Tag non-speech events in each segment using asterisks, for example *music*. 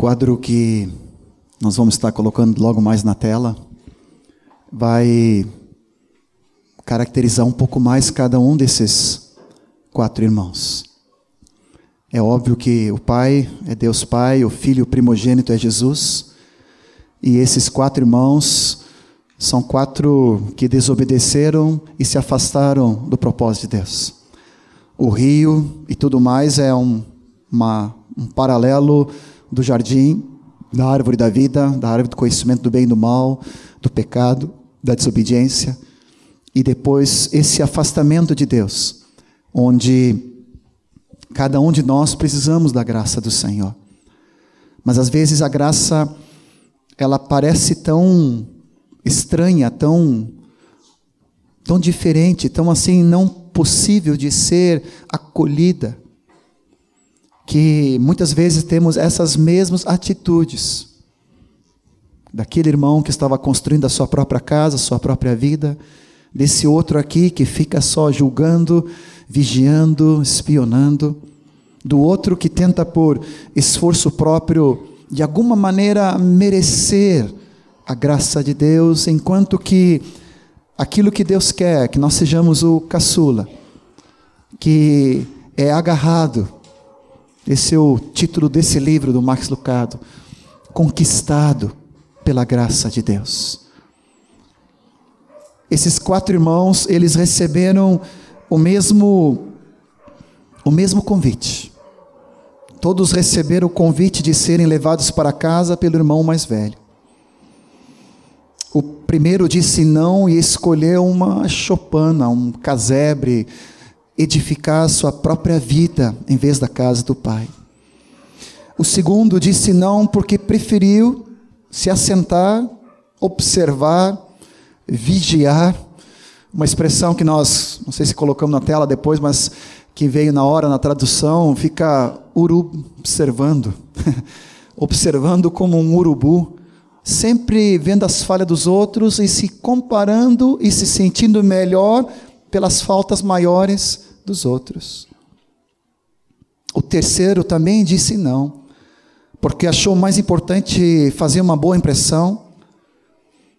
quadro que nós vamos estar colocando logo mais na tela vai caracterizar um pouco mais cada um desses quatro irmãos. É óbvio que o Pai é Deus Pai, o Filho primogênito é Jesus, e esses quatro irmãos são quatro que desobedeceram e se afastaram do propósito de Deus. O rio e tudo mais é um, uma, um paralelo do jardim, da árvore da vida, da árvore do conhecimento do bem e do mal, do pecado, da desobediência, e depois esse afastamento de Deus, onde cada um de nós precisamos da graça do Senhor. Mas às vezes a graça ela parece tão estranha, tão tão diferente, tão assim não possível de ser acolhida que muitas vezes temos essas mesmas atitudes daquele irmão que estava construindo a sua própria casa, a sua própria vida, desse outro aqui que fica só julgando, vigiando, espionando, do outro que tenta por esforço próprio de alguma maneira merecer a graça de Deus, enquanto que aquilo que Deus quer, que nós sejamos o caçula, que é agarrado esse é o título desse livro do Max Lucado. Conquistado pela graça de Deus. Esses quatro irmãos, eles receberam o mesmo o mesmo convite. Todos receberam o convite de serem levados para casa pelo irmão mais velho. O primeiro disse não e escolheu uma chopana, um casebre, edificar a sua própria vida em vez da casa do pai. O segundo disse não porque preferiu se assentar, observar, vigiar, uma expressão que nós, não sei se colocamos na tela depois, mas que veio na hora na tradução, fica urubu observando, *laughs* observando como um urubu, sempre vendo as falhas dos outros e se comparando e se sentindo melhor pelas faltas maiores dos outros. O terceiro também disse não, porque achou mais importante fazer uma boa impressão,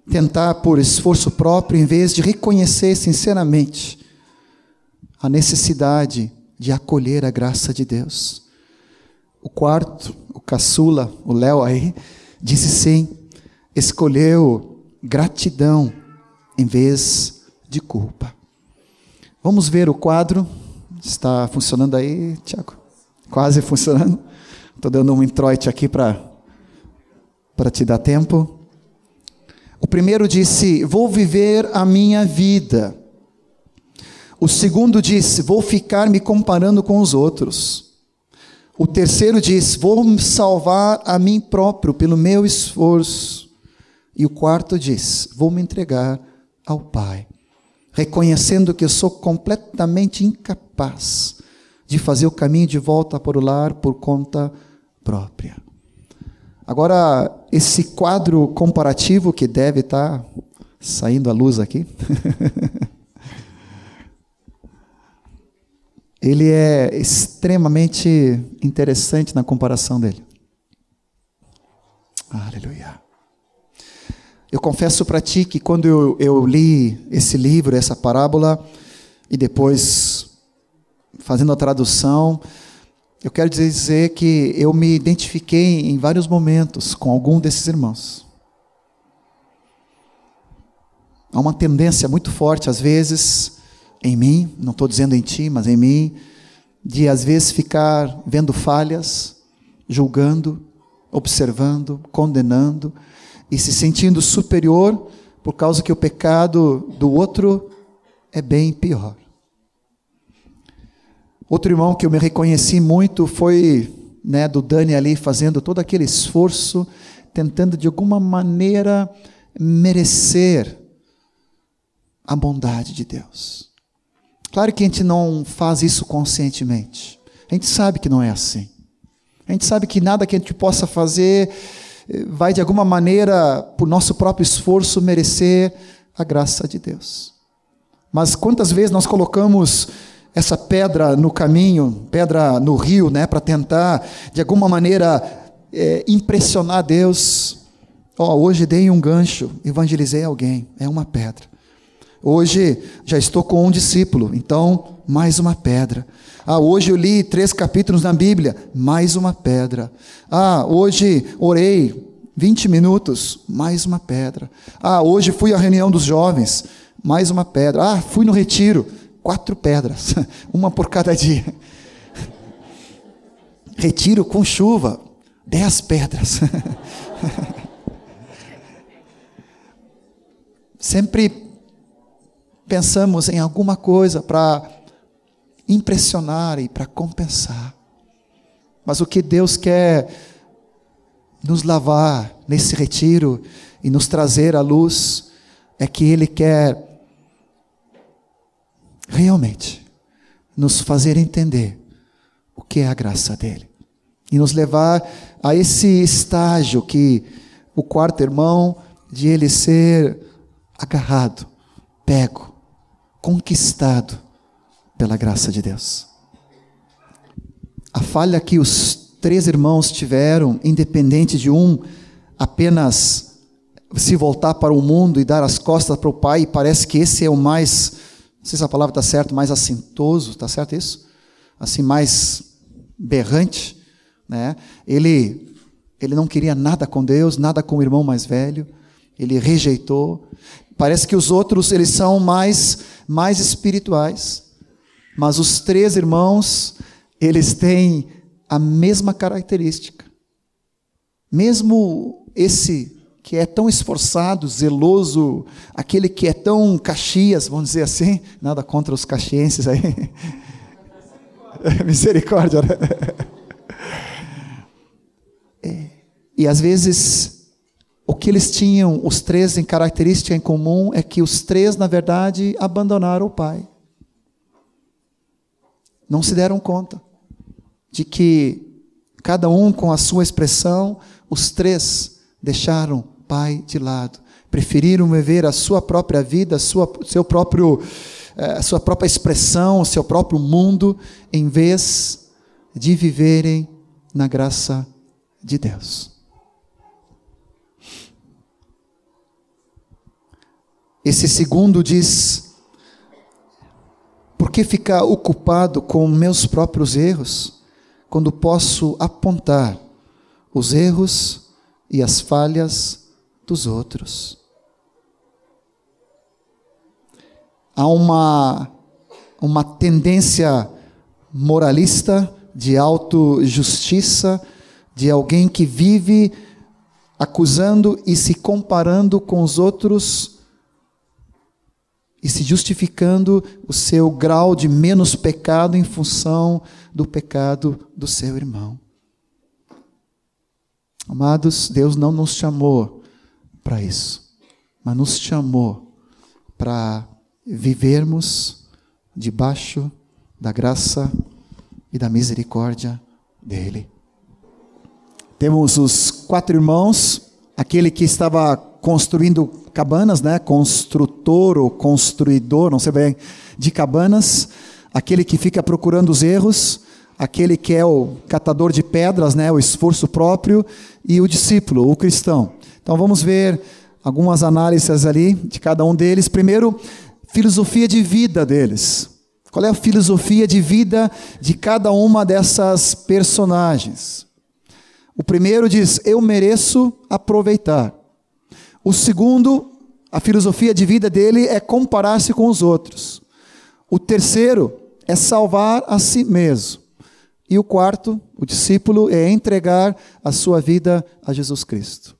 tentar por esforço próprio, em vez de reconhecer sinceramente a necessidade de acolher a graça de Deus. O quarto, o caçula, o Léo aí, disse sim, escolheu gratidão em vez de culpa. Vamos ver o quadro. Está funcionando aí, Tiago? Quase funcionando. Estou dando um introite aqui para te dar tempo. O primeiro disse: Vou viver a minha vida. O segundo disse: Vou ficar me comparando com os outros. O terceiro disse: Vou me salvar a mim próprio pelo meu esforço. E o quarto disse: Vou me entregar ao Pai reconhecendo que sou completamente incapaz de fazer o caminho de volta para o lar por conta própria. Agora, esse quadro comparativo que deve estar saindo à luz aqui, *laughs* ele é extremamente interessante na comparação dele. Aleluia. Eu confesso para ti que quando eu, eu li esse livro, essa parábola, e depois fazendo a tradução, eu quero dizer que eu me identifiquei em vários momentos com algum desses irmãos. Há uma tendência muito forte, às vezes, em mim, não estou dizendo em ti, mas em mim, de às vezes ficar vendo falhas, julgando, observando, condenando, e se sentindo superior por causa que o pecado do outro é bem pior. Outro irmão que eu me reconheci muito foi né, do Dani ali fazendo todo aquele esforço, tentando de alguma maneira merecer a bondade de Deus. Claro que a gente não faz isso conscientemente. A gente sabe que não é assim. A gente sabe que nada que a gente possa fazer vai de alguma maneira, por nosso próprio esforço, merecer a graça de Deus. Mas quantas vezes nós colocamos essa pedra no caminho, pedra no rio, né, para tentar de alguma maneira é, impressionar Deus. Oh, hoje dei um gancho, evangelizei alguém, é uma pedra. Hoje já estou com um discípulo, então mais uma pedra. Ah, hoje eu li três capítulos na Bíblia, mais uma pedra. Ah, hoje orei 20 minutos, mais uma pedra. Ah, hoje fui à reunião dos jovens, mais uma pedra. Ah, fui no retiro, quatro pedras, *laughs* uma por cada dia. *laughs* Retiro com chuva, dez pedras. *laughs* Sempre pensamos em alguma coisa para impressionar e para compensar. Mas o que Deus quer nos lavar nesse retiro e nos trazer à luz é que Ele quer realmente nos fazer entender o que é a graça dele e nos levar a esse estágio que o quarto irmão de ele ser agarrado, pego, conquistado pela graça de Deus. A falha que os três irmãos tiveram, independente de um apenas se voltar para o mundo e dar as costas para o pai, parece que esse é o mais, não sei se a palavra está certa, mais assintoso, está certo isso? Assim, mais berrante, né? Ele, ele não queria nada com Deus, nada com o irmão mais velho, ele rejeitou. Parece que os outros eles são mais mais espirituais, mas os três irmãos eles têm a mesma característica. Mesmo esse que é tão esforçado, zeloso, aquele que é tão caxias, vamos dizer assim, nada contra os caxienses aí. *laughs* Misericórdia. Né? É, e às vezes que eles tinham, os três, em característica em comum, é que os três, na verdade, abandonaram o pai. Não se deram conta de que, cada um com a sua expressão, os três deixaram o pai de lado. Preferiram viver a sua própria vida, a sua, seu próprio, eh, a sua própria expressão, o seu próprio mundo, em vez de viverem na graça de Deus. Esse segundo diz: por que ficar ocupado com meus próprios erros, quando posso apontar os erros e as falhas dos outros? Há uma, uma tendência moralista de autojustiça, de alguém que vive acusando e se comparando com os outros e se justificando o seu grau de menos pecado em função do pecado do seu irmão. Amados, Deus não nos chamou para isso, mas nos chamou para vivermos debaixo da graça e da misericórdia dele. Temos os quatro irmãos, aquele que estava construindo cabanas, né? Construtor ou construidor, não sei bem, de cabanas, aquele que fica procurando os erros, aquele que é o catador de pedras, né? O esforço próprio e o discípulo, o cristão. Então vamos ver algumas análises ali de cada um deles. Primeiro, filosofia de vida deles. Qual é a filosofia de vida de cada uma dessas personagens? O primeiro diz: Eu mereço aproveitar. O segundo, a filosofia de vida dele é comparar-se com os outros. O terceiro é salvar a si mesmo. E o quarto, o discípulo, é entregar a sua vida a Jesus Cristo.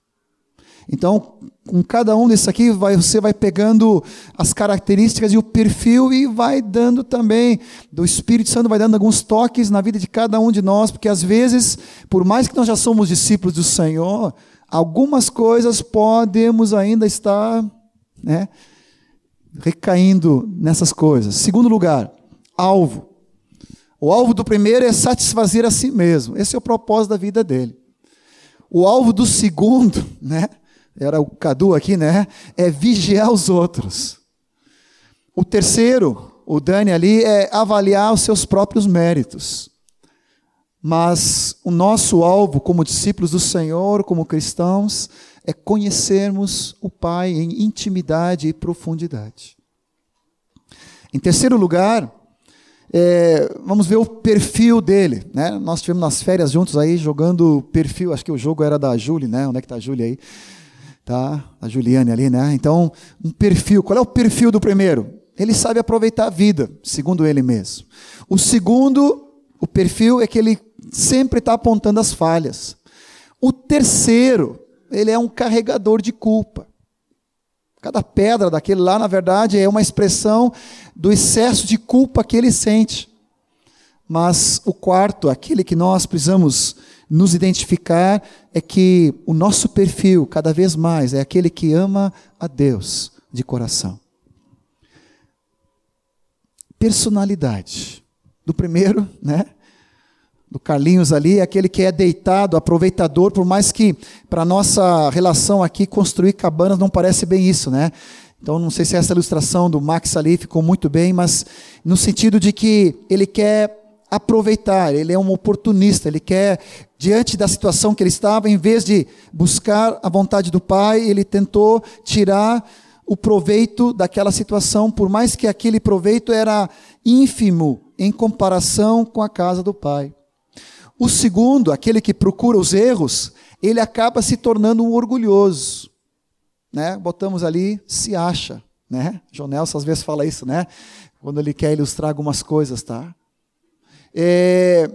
Então, com cada um desses aqui, vai, você vai pegando as características e o perfil e vai dando também, do Espírito Santo vai dando alguns toques na vida de cada um de nós, porque às vezes, por mais que nós já somos discípulos do Senhor, algumas coisas podemos ainda estar né, recaindo nessas coisas. Segundo lugar, alvo. O alvo do primeiro é satisfazer a si mesmo. Esse é o propósito da vida dele. O alvo do segundo, *laughs* né? Era o Cadu aqui, né? É vigiar os outros. O terceiro, o Dani ali, é avaliar os seus próprios méritos. Mas o nosso alvo como discípulos do Senhor, como cristãos, é conhecermos o Pai em intimidade e profundidade. Em terceiro lugar, é, vamos ver o perfil dele. Né? Nós tivemos nas férias juntos aí jogando perfil. Acho que o jogo era da Julie, né? Onde é que está a Julie aí? Tá? A Juliane ali, né? Então, um perfil. Qual é o perfil do primeiro? Ele sabe aproveitar a vida, segundo ele mesmo. O segundo, o perfil é que ele sempre está apontando as falhas. O terceiro, ele é um carregador de culpa. Cada pedra daquele lá, na verdade, é uma expressão do excesso de culpa que ele sente. Mas o quarto, aquele que nós precisamos nos identificar, é que o nosso perfil, cada vez mais, é aquele que ama a Deus de coração. Personalidade. Do primeiro, né? Do Carlinhos ali, é aquele que é deitado, aproveitador, por mais que para nossa relação aqui construir cabanas não parece bem isso, né? Então não sei se essa ilustração do Max ali ficou muito bem, mas no sentido de que ele quer aproveitar, ele é um oportunista, ele quer diante da situação que ele estava, em vez de buscar a vontade do Pai, ele tentou tirar o proveito daquela situação, por mais que aquele proveito era ínfimo em comparação com a casa do Pai. O segundo, aquele que procura os erros, ele acaba se tornando um orgulhoso. Né? Botamos ali, se acha. Né? João Nelson às vezes fala isso, né? Quando ele quer ilustrar algumas coisas, tá? É,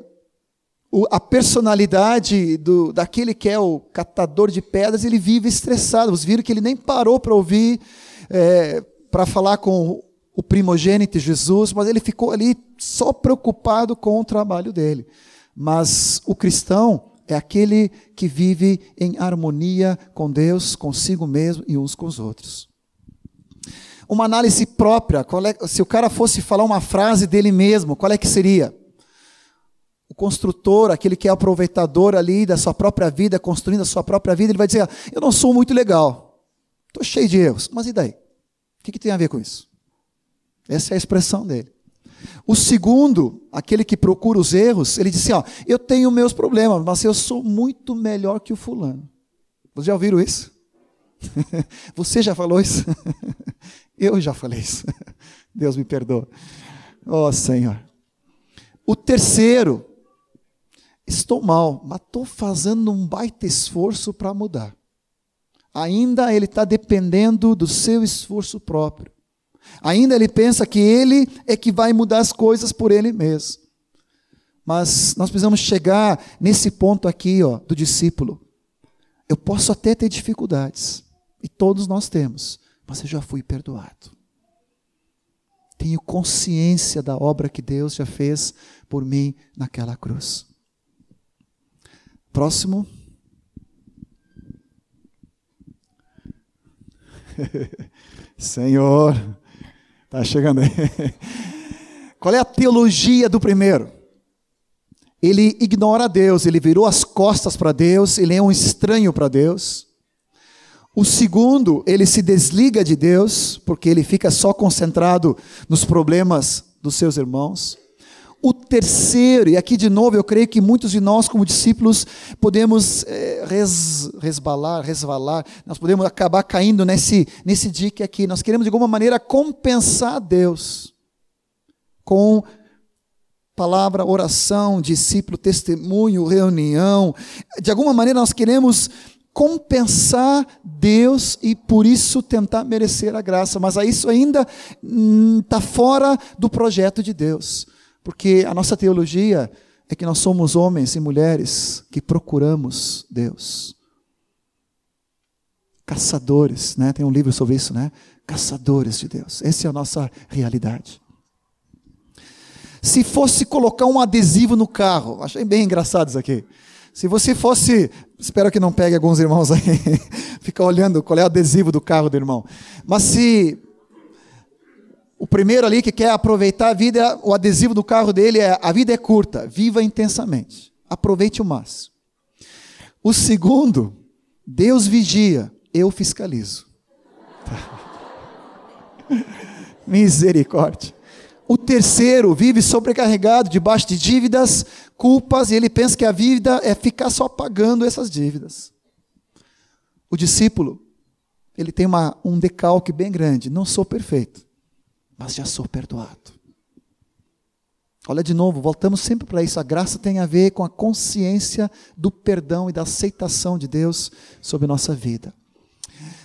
o, a personalidade do, daquele que é o catador de pedras, ele vive estressado. Vocês viram que ele nem parou para ouvir, é, para falar com o primogênito Jesus, mas ele ficou ali só preocupado com o trabalho dele. Mas o cristão é aquele que vive em harmonia com Deus, consigo mesmo e uns com os outros. Uma análise própria, é, se o cara fosse falar uma frase dele mesmo, qual é que seria? O construtor, aquele que é aproveitador ali da sua própria vida, construindo a sua própria vida, ele vai dizer: Eu não sou muito legal, estou cheio de erros, mas e daí? O que, que tem a ver com isso? Essa é a expressão dele. O segundo, aquele que procura os erros, ele disse: ó, eu tenho meus problemas, mas eu sou muito melhor que o fulano. Vocês já ouviram isso? *laughs* Você já falou isso? *laughs* eu já falei isso. *laughs* Deus me perdoa. Ó oh, Senhor. O terceiro, estou mal, mas estou fazendo um baita esforço para mudar. Ainda ele está dependendo do seu esforço próprio. Ainda ele pensa que ele é que vai mudar as coisas por ele mesmo. Mas nós precisamos chegar nesse ponto aqui, ó, do discípulo. Eu posso até ter dificuldades, e todos nós temos, mas eu já fui perdoado. Tenho consciência da obra que Deus já fez por mim naquela cruz. Próximo. *laughs* Senhor, Está chegando aí. *laughs* Qual é a teologia do primeiro? Ele ignora Deus, ele virou as costas para Deus, ele é um estranho para Deus. O segundo, ele se desliga de Deus, porque ele fica só concentrado nos problemas dos seus irmãos. O terceiro, e aqui de novo eu creio que muitos de nós, como discípulos, podemos é, res, resbalar, resvalar, nós podemos acabar caindo nesse, nesse dique aqui. Nós queremos de alguma maneira compensar Deus com palavra, oração, discípulo, testemunho, reunião. De alguma maneira nós queremos compensar Deus e por isso tentar merecer a graça, mas isso ainda está hum, fora do projeto de Deus. Porque a nossa teologia é que nós somos homens e mulheres que procuramos Deus. Caçadores, né? Tem um livro sobre isso, né? Caçadores de Deus. Essa é a nossa realidade. Se fosse colocar um adesivo no carro, achei bem engraçado isso aqui. Se você fosse, espero que não pegue alguns irmãos aí, *laughs* fica olhando qual é o adesivo do carro do irmão. Mas se o primeiro ali que quer aproveitar a vida, o adesivo do carro dele é: a vida é curta, viva intensamente, aproveite o máximo. O segundo, Deus vigia, eu fiscalizo. *laughs* Misericórdia. O terceiro vive sobrecarregado, debaixo de dívidas, culpas, e ele pensa que a vida é ficar só pagando essas dívidas. O discípulo, ele tem uma, um decalque bem grande. Não sou perfeito, mas já sou perdoado. Olha de novo, voltamos sempre para isso. A graça tem a ver com a consciência do perdão e da aceitação de Deus sobre nossa vida.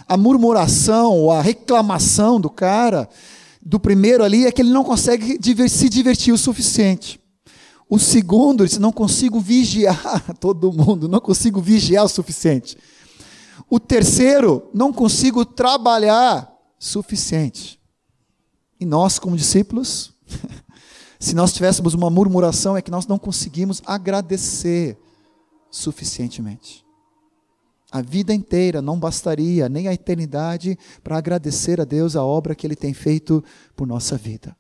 A murmuração ou a reclamação do cara, do primeiro ali, é que ele não consegue se divertir o suficiente. O segundo, ele disse: não consigo vigiar *laughs* todo mundo, não consigo vigiar o suficiente. O terceiro, não consigo trabalhar suficiente. E nós, como discípulos, *laughs* se nós tivéssemos uma murmuração, é que nós não conseguimos agradecer suficientemente. A vida inteira não bastaria, nem a eternidade, para agradecer a Deus a obra que Ele tem feito por nossa vida.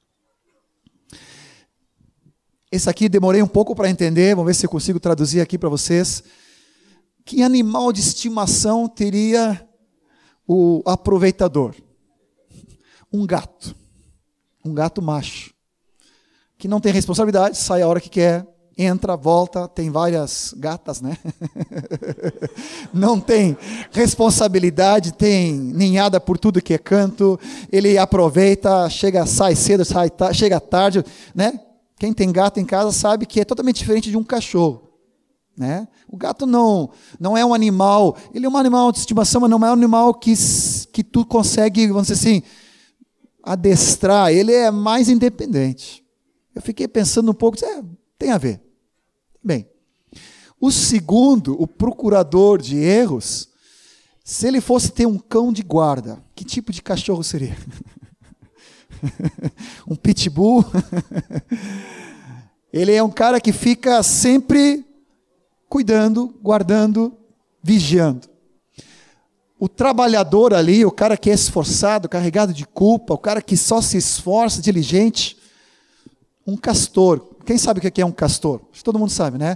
Esse aqui demorei um pouco para entender, vamos ver se eu consigo traduzir aqui para vocês. Que animal de estimação teria o aproveitador? Um gato. Um gato macho. Que não tem responsabilidade, sai a hora que quer, entra, volta, tem várias gatas, né? *laughs* não tem responsabilidade, tem ninhada por tudo que é canto, ele aproveita, chega, sai cedo, sai, chega tarde, né? Quem tem gato em casa sabe que é totalmente diferente de um cachorro. Né? O gato não, não é um animal, ele é um animal de estimação, mas não é um animal que, que tu consegue, vamos dizer assim, adestrar, ele é mais independente. Eu fiquei pensando um pouco, é, tem a ver. Bem, o segundo, o procurador de erros, se ele fosse ter um cão de guarda, que tipo de cachorro seria? *laughs* um pitbull? *laughs* ele é um cara que fica sempre cuidando, guardando, vigiando. O trabalhador ali, o cara que é esforçado, carregado de culpa, o cara que só se esforça, diligente, um castor. Quem sabe o que é um castor? Todo mundo sabe, né?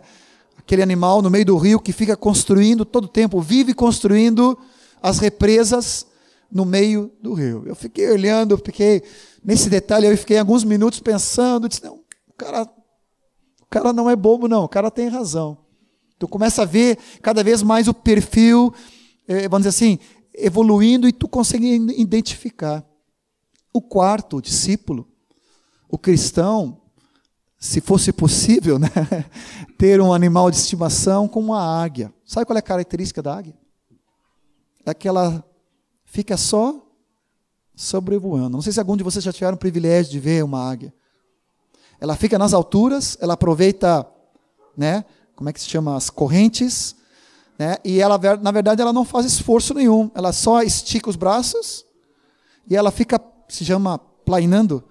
Aquele animal no meio do rio que fica construindo todo o tempo, vive construindo as represas no meio do rio. Eu fiquei olhando, fiquei nesse detalhe, eu fiquei alguns minutos pensando, disse, não, o cara, o cara não é bobo não, o cara tem razão. Tu começa a ver cada vez mais o perfil, vamos dizer assim, evoluindo e tu consegue identificar. O quarto, o discípulo, o cristão, se fosse possível, *laughs* né, ter um animal de estimação como a águia. Sabe qual é a característica da águia? É que ela fica só sobrevoando. Não sei se algum de vocês já tiveram o privilégio de ver uma águia. Ela fica nas alturas, ela aproveita né, como é que se chama, as correntes, né? E ela, na verdade, ela não faz esforço nenhum, ela só estica os braços e ela fica, se chama, plainando,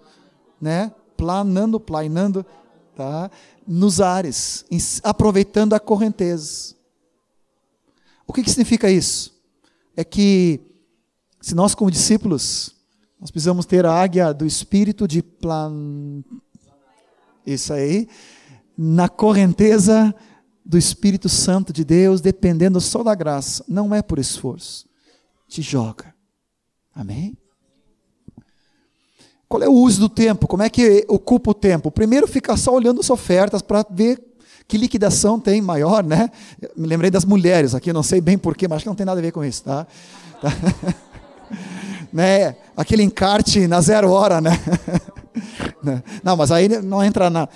né? Planando, plainando, tá? Nos ares, aproveitando a correnteza. O que, que significa isso? É que se nós como discípulos nós precisamos ter a águia do espírito de plan isso aí na correnteza do Espírito Santo de Deus, dependendo só da graça, não é por esforço. Te joga. Amém? Qual é o uso do tempo? Como é que ocupa o tempo? Primeiro, fica só olhando as ofertas para ver que liquidação tem maior, né? me lembrei das mulheres aqui, não sei bem porquê, mas acho que não tem nada a ver com isso, tá? tá? *laughs* né? Aquele encarte na zero hora, né? *laughs* não, mas aí não entra na.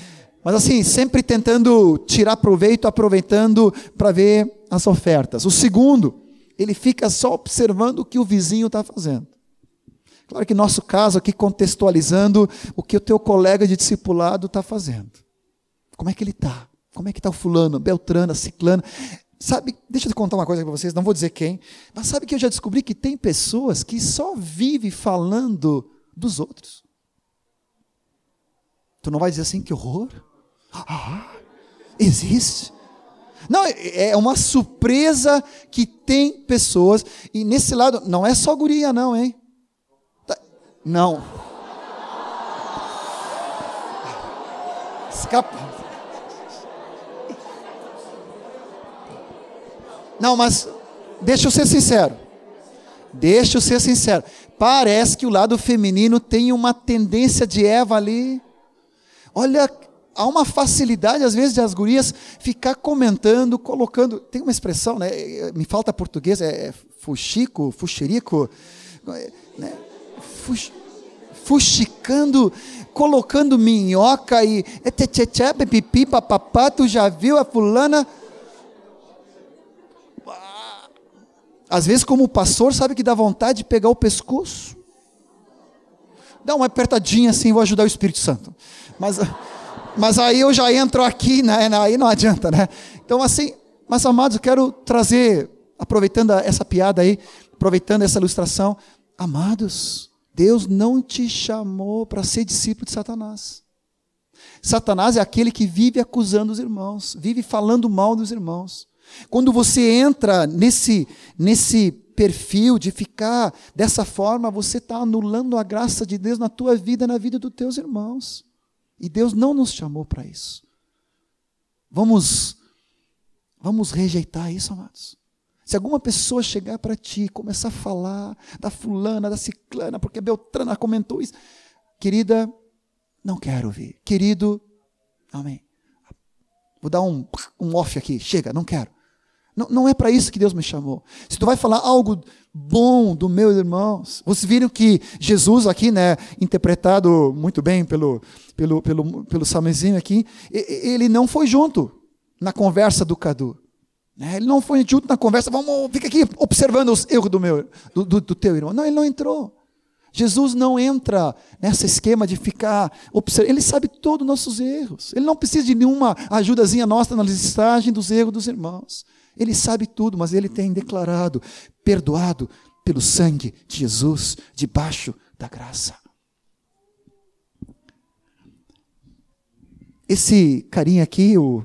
Mas assim, sempre tentando tirar proveito, aproveitando para ver as ofertas. O segundo, ele fica só observando o que o vizinho está fazendo. Claro que nosso caso aqui contextualizando o que o teu colega de discipulado está fazendo. Como é que ele está? Como é que está o fulano, Beltrana, Ciclana? Sabe, deixa eu contar uma coisa para vocês, não vou dizer quem, mas sabe que eu já descobri que tem pessoas que só vivem falando dos outros. Tu não vai dizer assim, que horror? Ah, existe. Não, é, é uma surpresa que tem pessoas, e nesse lado, não é só guria, não, hein? Tá, não. Escapa. Não, mas deixa eu ser sincero. Deixa eu ser sincero. Parece que o lado feminino tem uma tendência de Eva ali Olha, há uma facilidade, às vezes, de as gurias ficar comentando, colocando. Tem uma expressão, né? Me falta português, é, é fuxico, fuxerico, né? Fux, fuxicando, colocando minhoca e. pipi, papapá, tu já viu a fulana? Às vezes, como pastor, sabe que dá vontade de pegar o pescoço. Dá uma apertadinha assim, vou ajudar o Espírito Santo. Mas, mas aí eu já entro aqui, né? Aí não adianta, né? Então, assim, mas amados, eu quero trazer, aproveitando essa piada aí, aproveitando essa ilustração, amados, Deus não te chamou para ser discípulo de Satanás. Satanás é aquele que vive acusando os irmãos, vive falando mal dos irmãos. Quando você entra nesse, nesse perfil de ficar dessa forma, você está anulando a graça de Deus na tua vida, na vida dos teus irmãos. E Deus não nos chamou para isso. Vamos, vamos rejeitar isso, amados. Se alguma pessoa chegar para ti e começar a falar da fulana, da ciclana, porque Beltrana comentou isso, querida, não quero ouvir. Querido, amém. Vou dar um, um off aqui, chega, não quero. Não, não é para isso que Deus me chamou. Se tu vai falar algo bom do meus irmãos, vocês viram que Jesus aqui, né, interpretado muito bem pelo pelo pelo pelo Samezinho aqui, ele não foi junto na conversa do Cadu. Né? Ele não foi junto na conversa, vamos, fica aqui observando os erros do meu do, do, do teu irmão. Não, ele não entrou. Jesus não entra nesse esquema de ficar observando. Ele sabe todos os nossos erros. Ele não precisa de nenhuma ajudazinha nossa na listagem dos erros dos irmãos. Ele sabe tudo, mas ele tem declarado, perdoado pelo sangue de Jesus, debaixo da graça. Esse carinha aqui, o,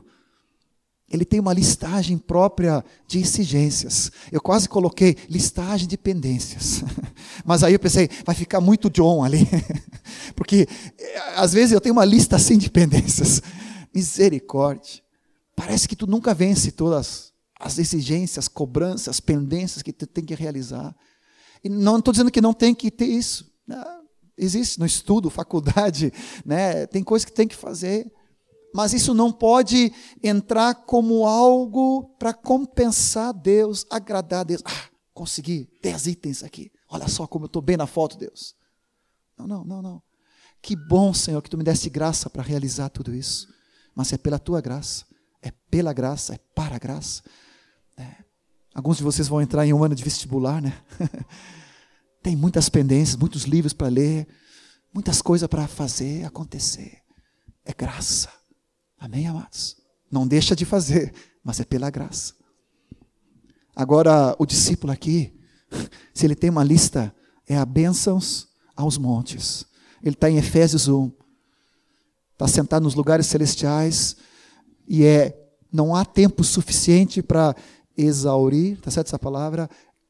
ele tem uma listagem própria de exigências. Eu quase coloquei listagem de pendências. *laughs* Mas aí eu pensei, vai ficar muito John ali. *laughs* Porque eh, às vezes eu tenho uma lista assim de pendências. Misericórdia. Parece que tu nunca vence todas as exigências, cobranças, pendências que tu tem que realizar. E não estou dizendo que não tem que ter isso. Não, existe no estudo, *laughs* faculdade, né? tem coisas que tem que fazer. Mas isso não pode entrar como algo para compensar Deus, agradar a Deus. Ah, consegui 10 itens aqui. Olha só como eu estou bem na foto, Deus. Não, não, não, não. Que bom, Senhor, que tu me deste graça para realizar tudo isso. Mas é pela tua graça, é pela graça, é para a graça. É. Alguns de vocês vão entrar em um ano de vestibular, né? *laughs* Tem muitas pendências, muitos livros para ler, muitas coisas para fazer acontecer. É graça. Amém, amados? Não deixa de fazer, mas é pela graça. Agora, o discípulo aqui, *laughs* se ele tem uma lista, é a bênçãos aos montes. Ele está em Efésios 1. Está sentado nos lugares celestiais e é não há tempo suficiente para exaurir, está certo essa palavra?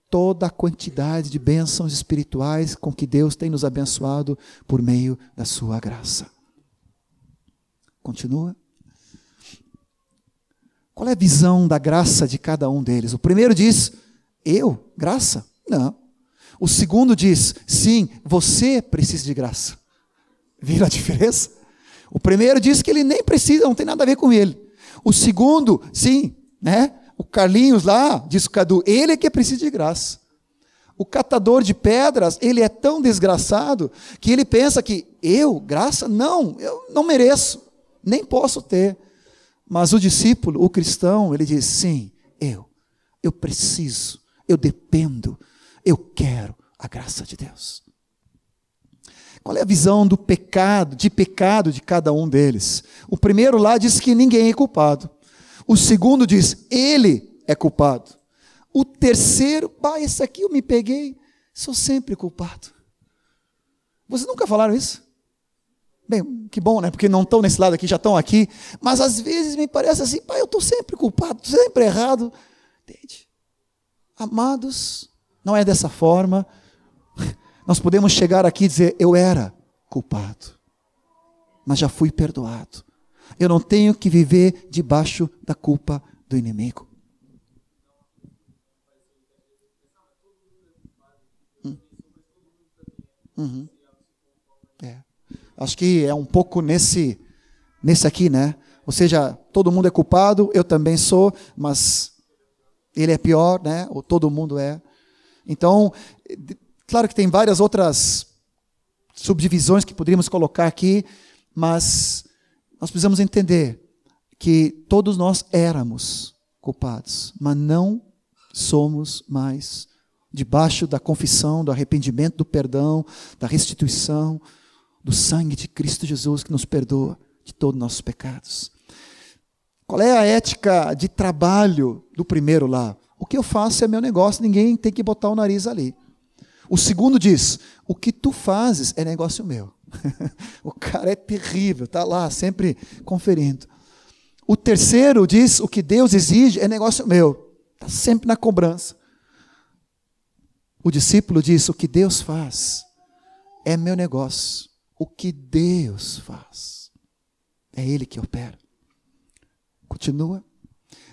Toda a quantidade de bênçãos espirituais com que Deus tem nos abençoado por meio da sua graça. Continua. Qual é a visão da graça de cada um deles? O primeiro diz: Eu? Graça? Não. O segundo diz: Sim, você precisa de graça. Viram a diferença? O primeiro diz que ele nem precisa, não tem nada a ver com ele. O segundo, sim, né? O Carlinhos lá, diz o Cadu, ele é que precisa de graça. O catador de pedras, ele é tão desgraçado que ele pensa que eu, graça, não, eu não mereço, nem posso ter. Mas o discípulo, o cristão, ele diz: sim, eu, eu preciso, eu dependo, eu quero a graça de Deus. Qual é a visão do pecado, de pecado de cada um deles? O primeiro lá diz que ninguém é culpado. O segundo diz, ele é culpado. O terceiro, pá, esse aqui eu me peguei, sou sempre culpado. Vocês nunca falaram isso? Bem, que bom, né? Porque não estão nesse lado aqui, já estão aqui. Mas às vezes me parece assim, pai, eu estou sempre culpado, sempre errado. Entende? Amados, não é dessa forma. *laughs* Nós podemos chegar aqui e dizer, eu era culpado, mas já fui perdoado. Eu não tenho que viver debaixo da culpa do inimigo. Hum. Uhum. É. Acho que é um pouco nesse Nesse aqui, né? Ou seja, todo mundo é culpado, eu também sou, mas ele é pior, né? Ou todo mundo é. Então, claro que tem várias outras subdivisões que poderíamos colocar aqui, mas nós precisamos entender que todos nós éramos culpados, mas não somos mais debaixo da confissão, do arrependimento, do perdão, da restituição, do sangue de Cristo Jesus que nos perdoa de todos os nossos pecados. Qual é a ética de trabalho do primeiro lá? O que eu faço é meu negócio, ninguém tem que botar o nariz ali. O segundo diz: o que tu fazes é negócio meu. *laughs* o cara é terrível, está lá sempre conferindo. O terceiro diz: o que Deus exige é negócio meu, está sempre na cobrança. O discípulo diz: o que Deus faz é meu negócio. O que Deus faz é Ele que opera. Continua.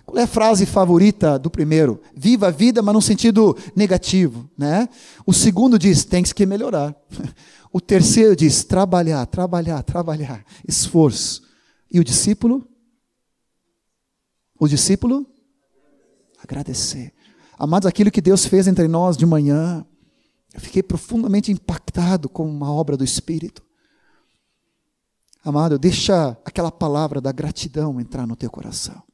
Qual é a frase favorita do primeiro? Viva a vida, mas num sentido negativo, né? O segundo diz: tem que melhorar. *laughs* O terceiro diz: trabalhar, trabalhar, trabalhar, esforço. E o discípulo? O discípulo? Agradecer. Amados, aquilo que Deus fez entre nós de manhã, eu fiquei profundamente impactado com uma obra do Espírito. Amado, deixa aquela palavra da gratidão entrar no teu coração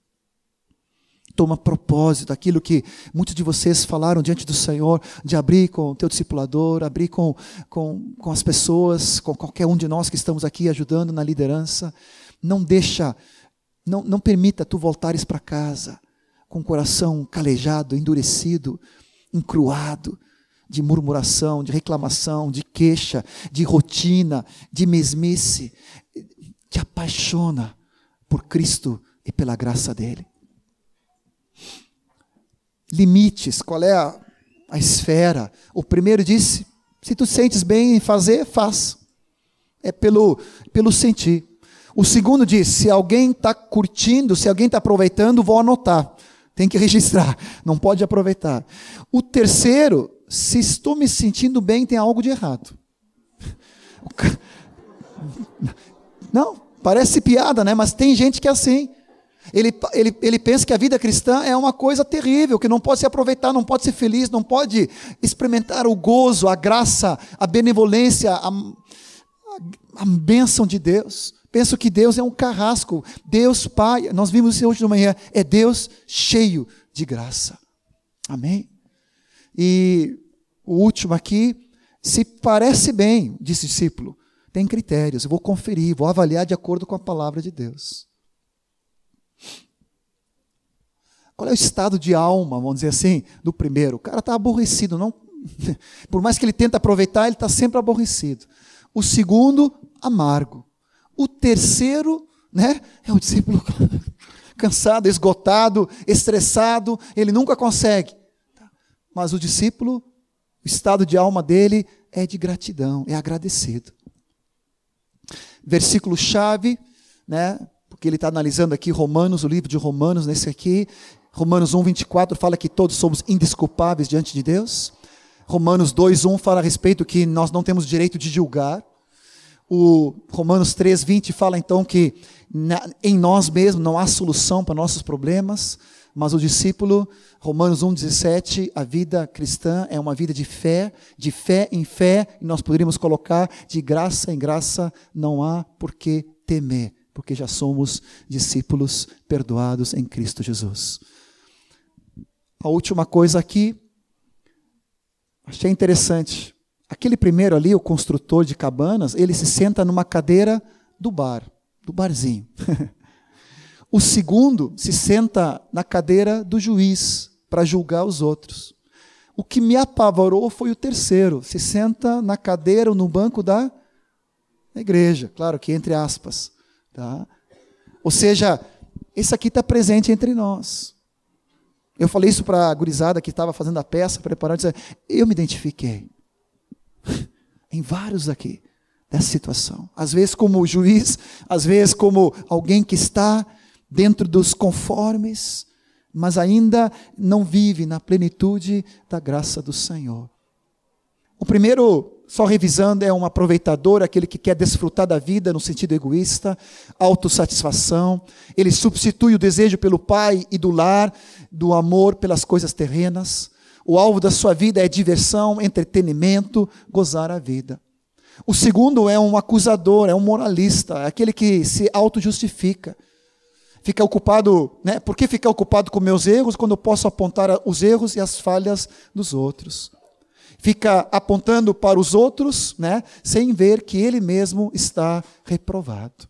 toma propósito, aquilo que muitos de vocês falaram diante do Senhor, de abrir com o teu discipulador, abrir com, com, com as pessoas, com qualquer um de nós que estamos aqui ajudando na liderança. Não deixa, não, não permita tu voltares para casa com o coração calejado, endurecido, encruado, de murmuração, de reclamação, de queixa, de rotina, de mesmice. Te apaixona por Cristo e pela graça dele limites, qual é a, a esfera. O primeiro disse: se tu sentes bem em fazer, faz. É pelo, pelo sentir. O segundo diz: se alguém está curtindo, se alguém está aproveitando, vou anotar. Tem que *laughs* registrar, não pode aproveitar. O terceiro, se estou me sentindo bem, tem algo de errado. *laughs* Não, parece piada, né? Mas tem gente que é assim. Ele, ele, ele pensa que a vida cristã é uma coisa terrível, que não pode se aproveitar, não pode ser feliz, não pode experimentar o gozo, a graça, a benevolência, a, a, a bênção de Deus. Penso que Deus é um carrasco. Deus Pai, nós vimos isso hoje de manhã, é Deus cheio de graça. Amém? E o último aqui, se parece bem, disse o discípulo, tem critérios, eu vou conferir, vou avaliar de acordo com a palavra de Deus. Qual é o estado de alma, vamos dizer assim, do primeiro? O cara está aborrecido, não. *laughs* Por mais que ele tente aproveitar, ele está sempre aborrecido. O segundo, amargo. O terceiro, né, é o discípulo *laughs* cansado, esgotado, estressado, ele nunca consegue. Mas o discípulo, o estado de alma dele é de gratidão, é agradecido. Versículo chave, né? Porque ele está analisando aqui Romanos, o livro de Romanos, nesse aqui, Romanos 1, 24 fala que todos somos indesculpáveis diante de Deus. Romanos 2, 1 fala a respeito que nós não temos direito de julgar. O Romanos 3, 20 fala então que na, em nós mesmos não há solução para nossos problemas, mas o discípulo, Romanos 1, 17, a vida cristã é uma vida de fé, de fé em fé, e nós poderíamos colocar de graça em graça, não há por que temer, porque já somos discípulos perdoados em Cristo Jesus. A última coisa aqui, achei interessante. Aquele primeiro ali, o construtor de cabanas, ele se senta numa cadeira do bar, do barzinho. *laughs* o segundo se senta na cadeira do juiz para julgar os outros. O que me apavorou foi o terceiro, se senta na cadeira ou no banco da igreja, claro que entre aspas. Tá? Ou seja, esse aqui está presente entre nós. Eu falei isso para a gurizada que estava fazendo a peça, preparando, disse, eu me identifiquei *laughs* em vários aqui dessa situação. Às vezes como juiz, às vezes como alguém que está dentro dos conformes, mas ainda não vive na plenitude da graça do Senhor. O primeiro, só revisando, é um aproveitador, aquele que quer desfrutar da vida no sentido egoísta, autossatisfação. Ele substitui o desejo pelo pai e do lar, do amor pelas coisas terrenas. O alvo da sua vida é diversão, entretenimento, gozar a vida. O segundo é um acusador, é um moralista, é aquele que se auto-justifica. Fica ocupado, né? Por que ficar ocupado com meus erros quando eu posso apontar os erros e as falhas dos outros? Fica apontando para os outros, né? Sem ver que ele mesmo está reprovado.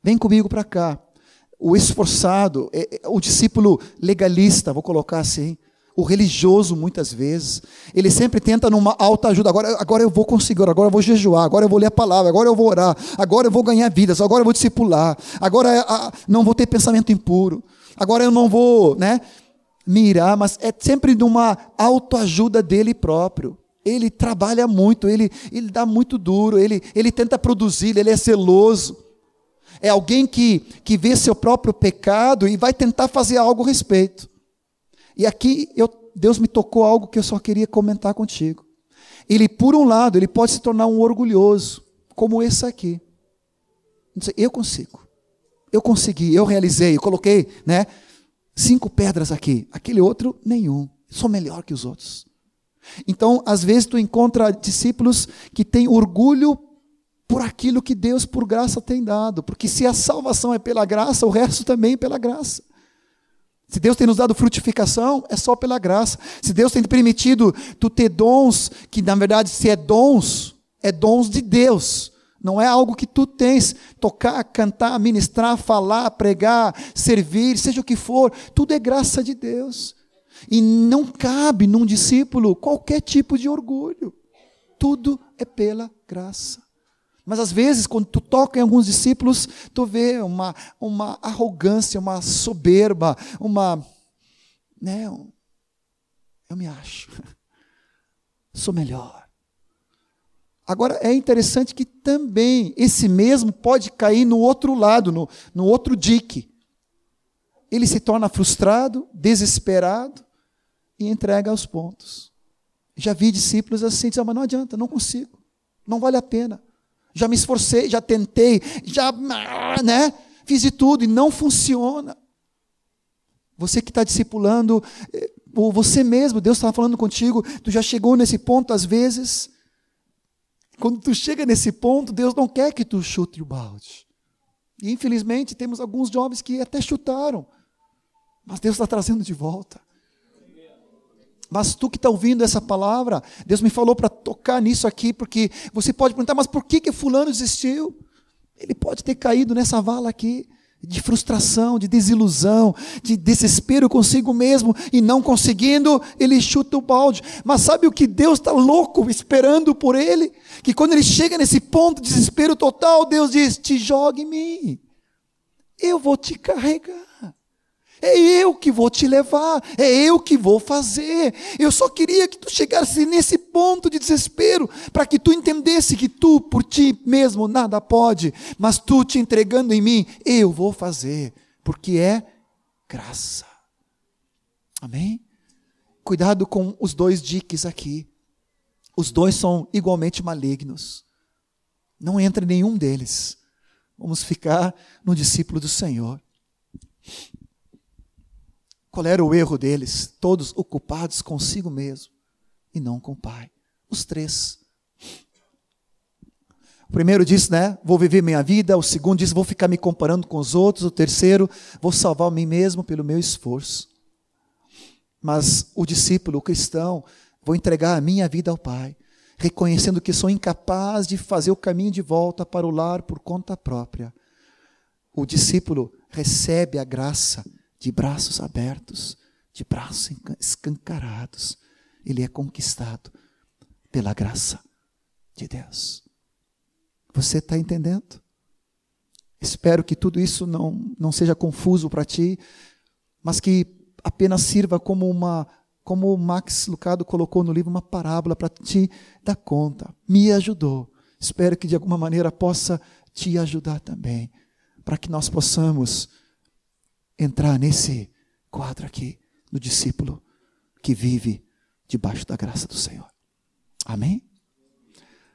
Vem comigo para cá. O esforçado, é, é, o discípulo legalista, vou colocar assim, o religioso, muitas vezes, ele sempre tenta numa alta ajuda. Agora, agora eu vou conseguir, agora eu vou jejuar, agora eu vou ler a palavra, agora eu vou orar, agora eu vou ganhar vidas, agora eu vou discipular, agora ah, não vou ter pensamento impuro, agora eu não vou né, mirar, mas é sempre numa autoajuda dele próprio. Ele trabalha muito, ele, ele dá muito duro, ele, ele tenta produzir, ele é zeloso. É alguém que, que vê seu próprio pecado e vai tentar fazer algo a respeito. E aqui eu, Deus me tocou algo que eu só queria comentar contigo. Ele, por um lado, ele pode se tornar um orgulhoso, como esse aqui. Eu consigo. Eu consegui, eu realizei, eu coloquei, né, cinco pedras aqui. Aquele outro, nenhum. Sou melhor que os outros. Então, às vezes tu encontra discípulos que têm orgulho por aquilo que Deus por graça tem dado, porque se a salvação é pela graça, o resto também é pela graça. Se Deus tem nos dado frutificação, é só pela graça. Se Deus tem permitido tu ter dons, que na verdade se é dons, é dons de Deus. Não é algo que tu tens. Tocar, cantar, ministrar, falar, pregar, servir, seja o que for, tudo é graça de Deus. E não cabe num discípulo qualquer tipo de orgulho. Tudo é pela graça. Mas às vezes, quando tu toca em alguns discípulos, tu vê uma, uma arrogância, uma soberba, uma. Né, eu me acho. *laughs* Sou melhor. Agora é interessante que também esse mesmo pode cair no outro lado, no, no outro dique. Ele se torna frustrado, desesperado e entrega aos pontos. Já vi discípulos assim, dizendo, mas não adianta, não consigo, não vale a pena já me esforcei, já tentei, já, né? Fiz de tudo e não funciona. Você que está discipulando, eh, ou você mesmo, Deus estava falando contigo, tu já chegou nesse ponto às vezes. Quando tu chega nesse ponto, Deus não quer que tu chute o balde. E infelizmente temos alguns jovens que até chutaram, mas Deus está trazendo de volta. Mas tu que está ouvindo essa palavra, Deus me falou para tocar nisso aqui, porque você pode perguntar, mas por que, que fulano desistiu? Ele pode ter caído nessa vala aqui, de frustração, de desilusão, de desespero consigo mesmo, e não conseguindo, ele chuta o balde. Mas sabe o que Deus está louco esperando por ele? Que quando ele chega nesse ponto de desespero total, Deus diz: Te jogue em mim, eu vou te carregar. É eu que vou te levar, é eu que vou fazer. Eu só queria que tu chegasse nesse ponto de desespero, para que tu entendesse que tu por ti mesmo nada pode, mas tu te entregando em mim, eu vou fazer, porque é graça. Amém? Cuidado com os dois diques aqui. Os dois são igualmente malignos. Não entra nenhum deles. Vamos ficar no discípulo do Senhor. Qual era o erro deles? Todos ocupados consigo mesmo e não com o Pai. Os três. O primeiro disse, né? Vou viver minha vida. O segundo disse, vou ficar me comparando com os outros. O terceiro, vou salvar mim mesmo pelo meu esforço. Mas o discípulo, o cristão, vou entregar a minha vida ao Pai, reconhecendo que sou incapaz de fazer o caminho de volta para o lar por conta própria. O discípulo recebe a graça de braços abertos, de braços escancarados. Ele é conquistado pela graça de Deus. Você está entendendo? Espero que tudo isso não, não seja confuso para ti, mas que apenas sirva como uma, como o Max Lucado colocou no livro, uma parábola para te dar conta. Me ajudou. Espero que de alguma maneira possa te ajudar também, para que nós possamos entrar nesse quadro aqui, no discípulo que vive debaixo da graça do Senhor. Amém?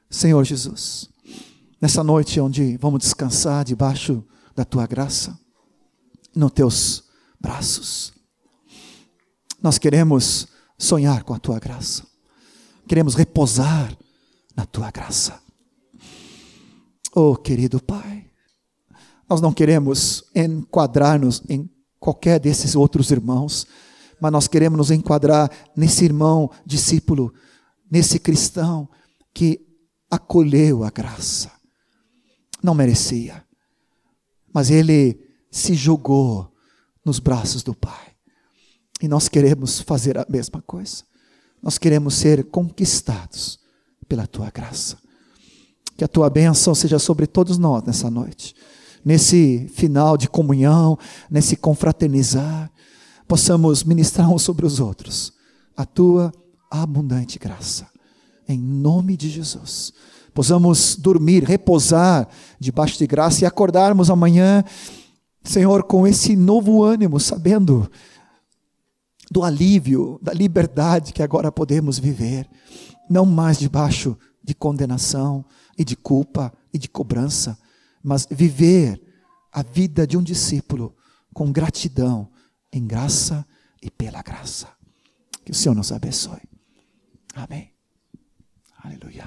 Senhor Jesus, nessa noite onde vamos descansar debaixo da tua graça, nos teus braços, nós queremos sonhar com a tua graça, queremos repousar na tua graça. Oh, querido Pai, nós não queremos enquadrar-nos em qualquer desses outros irmãos, mas nós queremos nos enquadrar nesse irmão discípulo, nesse cristão que acolheu a graça. Não merecia, mas ele se jogou nos braços do Pai. E nós queremos fazer a mesma coisa. Nós queremos ser conquistados pela tua graça. Que a tua bênção seja sobre todos nós nessa noite. Nesse final de comunhão, nesse confraternizar, possamos ministrar uns sobre os outros a tua abundante graça. Em nome de Jesus. Possamos dormir, repousar debaixo de graça e acordarmos amanhã, Senhor, com esse novo ânimo, sabendo do alívio, da liberdade que agora podemos viver, não mais debaixo de condenação e de culpa e de cobrança, mas viver a vida de um discípulo com gratidão, em graça e pela graça. Que o Senhor nos abençoe. Amém. Aleluia.